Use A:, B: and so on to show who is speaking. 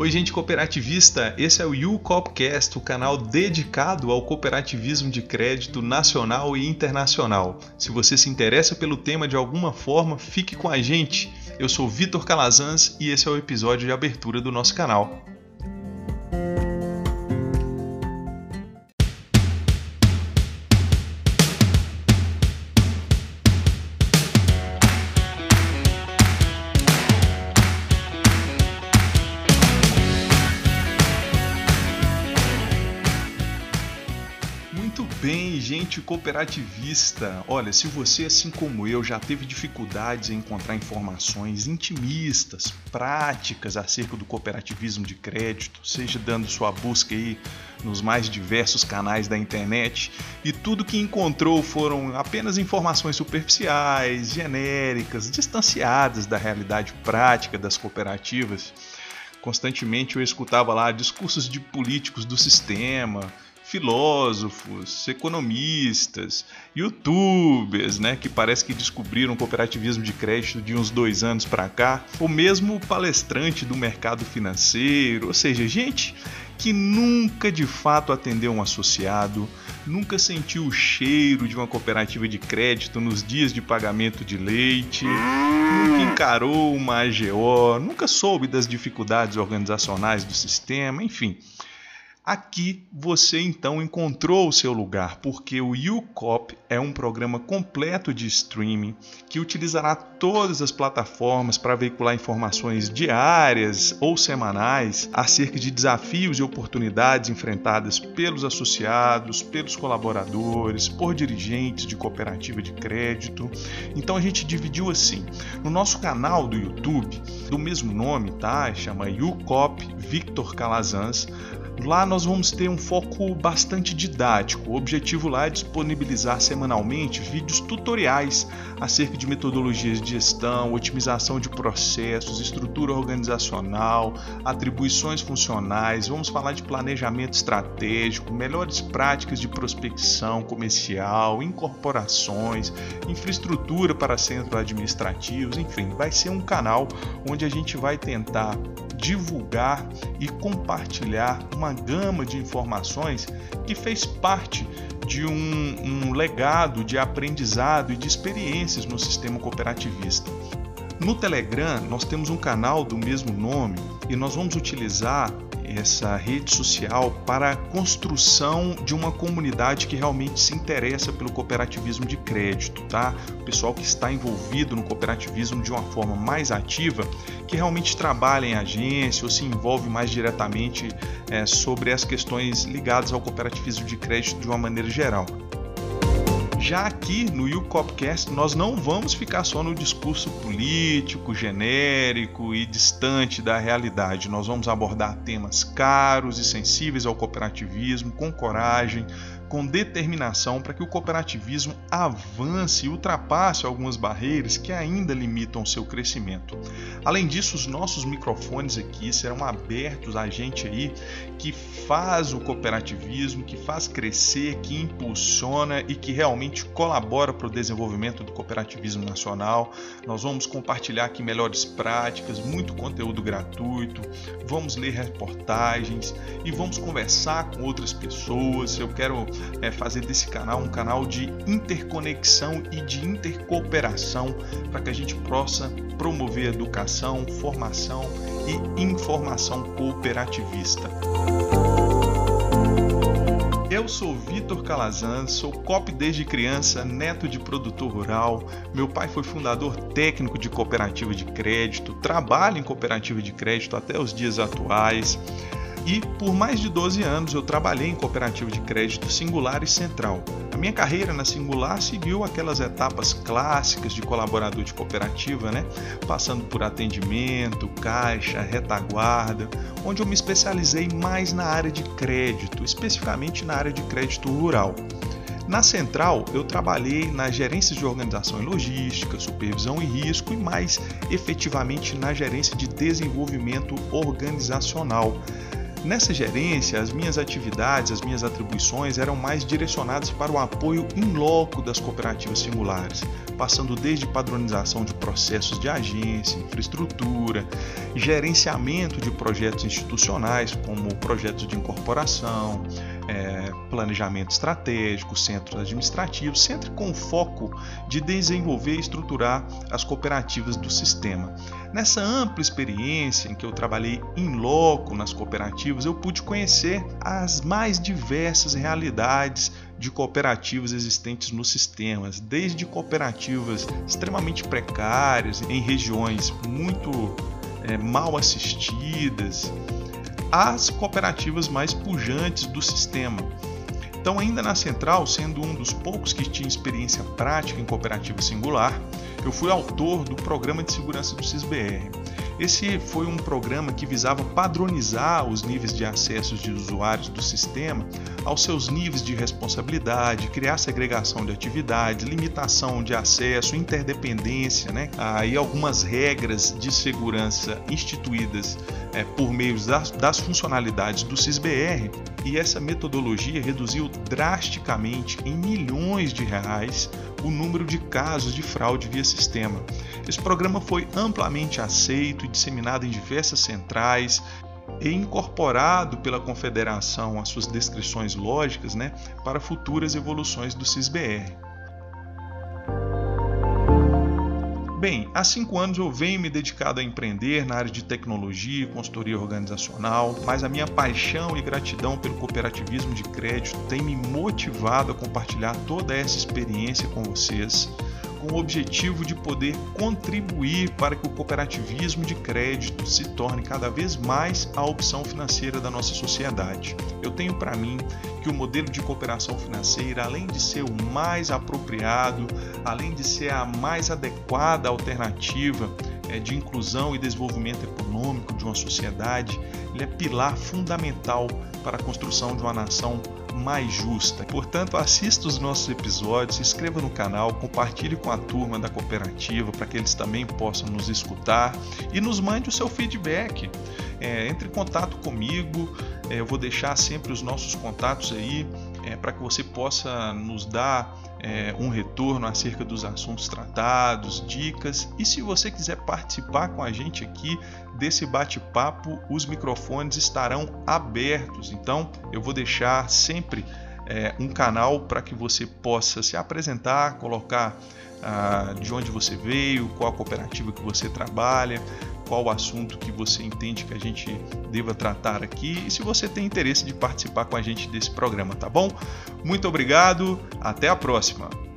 A: Oi, gente cooperativista, esse é o YouCopcast, o canal dedicado ao cooperativismo de crédito nacional e internacional. Se você se interessa pelo tema de alguma forma, fique com a gente. Eu sou Vitor Calazans e esse é o episódio de abertura do nosso canal. Gente cooperativista, olha, se você, assim como eu, já teve dificuldades em encontrar informações intimistas, práticas acerca do cooperativismo de crédito, seja dando sua busca aí nos mais diversos canais da internet, e tudo que encontrou foram apenas informações superficiais, genéricas, distanciadas da realidade prática das cooperativas. Constantemente eu escutava lá discursos de políticos do sistema, filósofos, economistas, youtubers, né, que parece que descobriram o cooperativismo de crédito de uns dois anos para cá, ou mesmo palestrante do mercado financeiro, ou seja, gente que nunca de fato atendeu um associado, nunca sentiu o cheiro de uma cooperativa de crédito nos dias de pagamento de leite, nunca encarou uma AGO, nunca soube das dificuldades organizacionais do sistema, enfim. Aqui você então encontrou o seu lugar, porque o YouCop é um programa completo de streaming que utilizará todas as plataformas para veicular informações diárias ou semanais acerca de desafios e oportunidades enfrentadas pelos associados, pelos colaboradores, por dirigentes de cooperativa de crédito. Então a gente dividiu assim: no nosso canal do YouTube, do mesmo nome, tá? Chama YouCop Victor Calazans Lá nós vamos ter um foco bastante didático. O objetivo lá é disponibilizar semanalmente vídeos tutoriais acerca de metodologias de gestão, otimização de processos, estrutura organizacional, atribuições funcionais. Vamos falar de planejamento estratégico, melhores práticas de prospecção comercial, incorporações, infraestrutura para centros administrativos, enfim, vai ser um canal onde a gente vai tentar divulgar e compartilhar uma gama de informações que fez parte de um, um legado de aprendizado e de experiências no sistema No Telegram, nós temos um canal do mesmo nome e nós vamos utilizar essa rede social para a construção de uma comunidade que realmente se interessa pelo cooperativismo de crédito, tá? O pessoal que está envolvido no cooperativismo de uma forma mais ativa, que realmente trabalha em agência ou se envolve mais diretamente é, sobre as questões ligadas ao cooperativismo de crédito de uma maneira geral. Já aqui no YouCopcast, nós não vamos ficar só no discurso político, genérico e distante da realidade. Nós vamos abordar temas caros e sensíveis ao cooperativismo com coragem, com determinação para que o cooperativismo avance e ultrapasse algumas barreiras que ainda limitam seu crescimento. Além disso, os nossos microfones aqui serão abertos a gente aí que faz o cooperativismo, que faz crescer, que impulsiona e que realmente colabora para o desenvolvimento do cooperativismo nacional. Nós vamos compartilhar aqui melhores práticas, muito conteúdo gratuito, vamos ler reportagens e vamos conversar com outras pessoas. Eu quero é, fazer desse canal um canal de interconexão e de intercooperação para que a gente possa promover educação, formação e informação cooperativista. Eu sou Vitor Calazan, sou COP desde criança, neto de produtor rural. Meu pai foi fundador técnico de cooperativa de crédito, trabalho em cooperativa de crédito até os dias atuais. E por mais de 12 anos eu trabalhei em cooperativa de crédito singular e central. A minha carreira na singular seguiu aquelas etapas clássicas de colaborador de cooperativa, né? Passando por atendimento, caixa, retaguarda, onde eu me especializei mais na área de crédito, especificamente na área de crédito rural. Na central, eu trabalhei na gerência de organização e logística, supervisão e risco e mais efetivamente na gerência de desenvolvimento organizacional Nessa gerência, as minhas atividades, as minhas atribuições eram mais direcionadas para o apoio in loco das cooperativas singulares, passando desde padronização de processos de agência, infraestrutura, gerenciamento de projetos institucionais, como projetos de incorporação, planejamento estratégico, centros administrativos, sempre com o foco de desenvolver e estruturar as cooperativas do sistema. Nessa ampla experiência em que eu trabalhei em loco nas cooperativas, eu pude conhecer as mais diversas realidades de cooperativas existentes nos sistemas, desde cooperativas extremamente precárias, em regiões muito é, mal assistidas, às cooperativas mais pujantes do sistema. Então, ainda na central, sendo um dos poucos que tinha experiência prática em cooperativa singular, eu fui autor do Programa de Segurança do CISBR. Esse foi um programa que visava padronizar os níveis de acesso de usuários do sistema aos seus níveis de responsabilidade, criar segregação de atividades, limitação de acesso, interdependência, né? aí algumas regras de segurança instituídas é, por meio das, das funcionalidades do CISBR e essa metodologia reduziu drasticamente em milhões de reais o número de casos de fraude via sistema. Esse programa foi amplamente aceito e disseminado em diversas centrais e incorporado pela Confederação às suas descrições lógicas né, para futuras evoluções do CISBR. Bem, há cinco anos eu venho me dedicado a empreender na área de tecnologia e consultoria organizacional, mas a minha paixão e gratidão pelo cooperativismo de crédito tem me motivado a compartilhar toda essa experiência com vocês com o objetivo de poder contribuir para que o cooperativismo de crédito se torne cada vez mais a opção financeira da nossa sociedade. Eu tenho para mim que o modelo de cooperação financeira, além de ser o mais apropriado, além de ser a mais adequada alternativa é, de inclusão e desenvolvimento econômico de uma sociedade, ele é pilar fundamental para a construção de uma nação mais justa. Portanto, assista os nossos episódios, se inscreva no canal, compartilhe com a turma da cooperativa para que eles também possam nos escutar e nos mande o seu feedback. É, entre em contato comigo, é, eu vou deixar sempre os nossos contatos aí é, para que você possa nos dar é, um retorno acerca dos assuntos tratados, dicas. E se você quiser participar com a gente aqui desse bate-papo, os microfones estarão abertos. Então eu vou deixar sempre é, um canal para que você possa se apresentar, colocar ah, de onde você veio, qual cooperativa que você trabalha, qual o assunto que você entende que a gente deva tratar aqui e se você tem interesse de participar com a gente desse programa, tá bom? Muito obrigado, até a próxima!